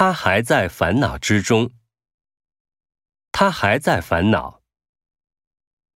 他还在烦恼之中。他还在烦恼。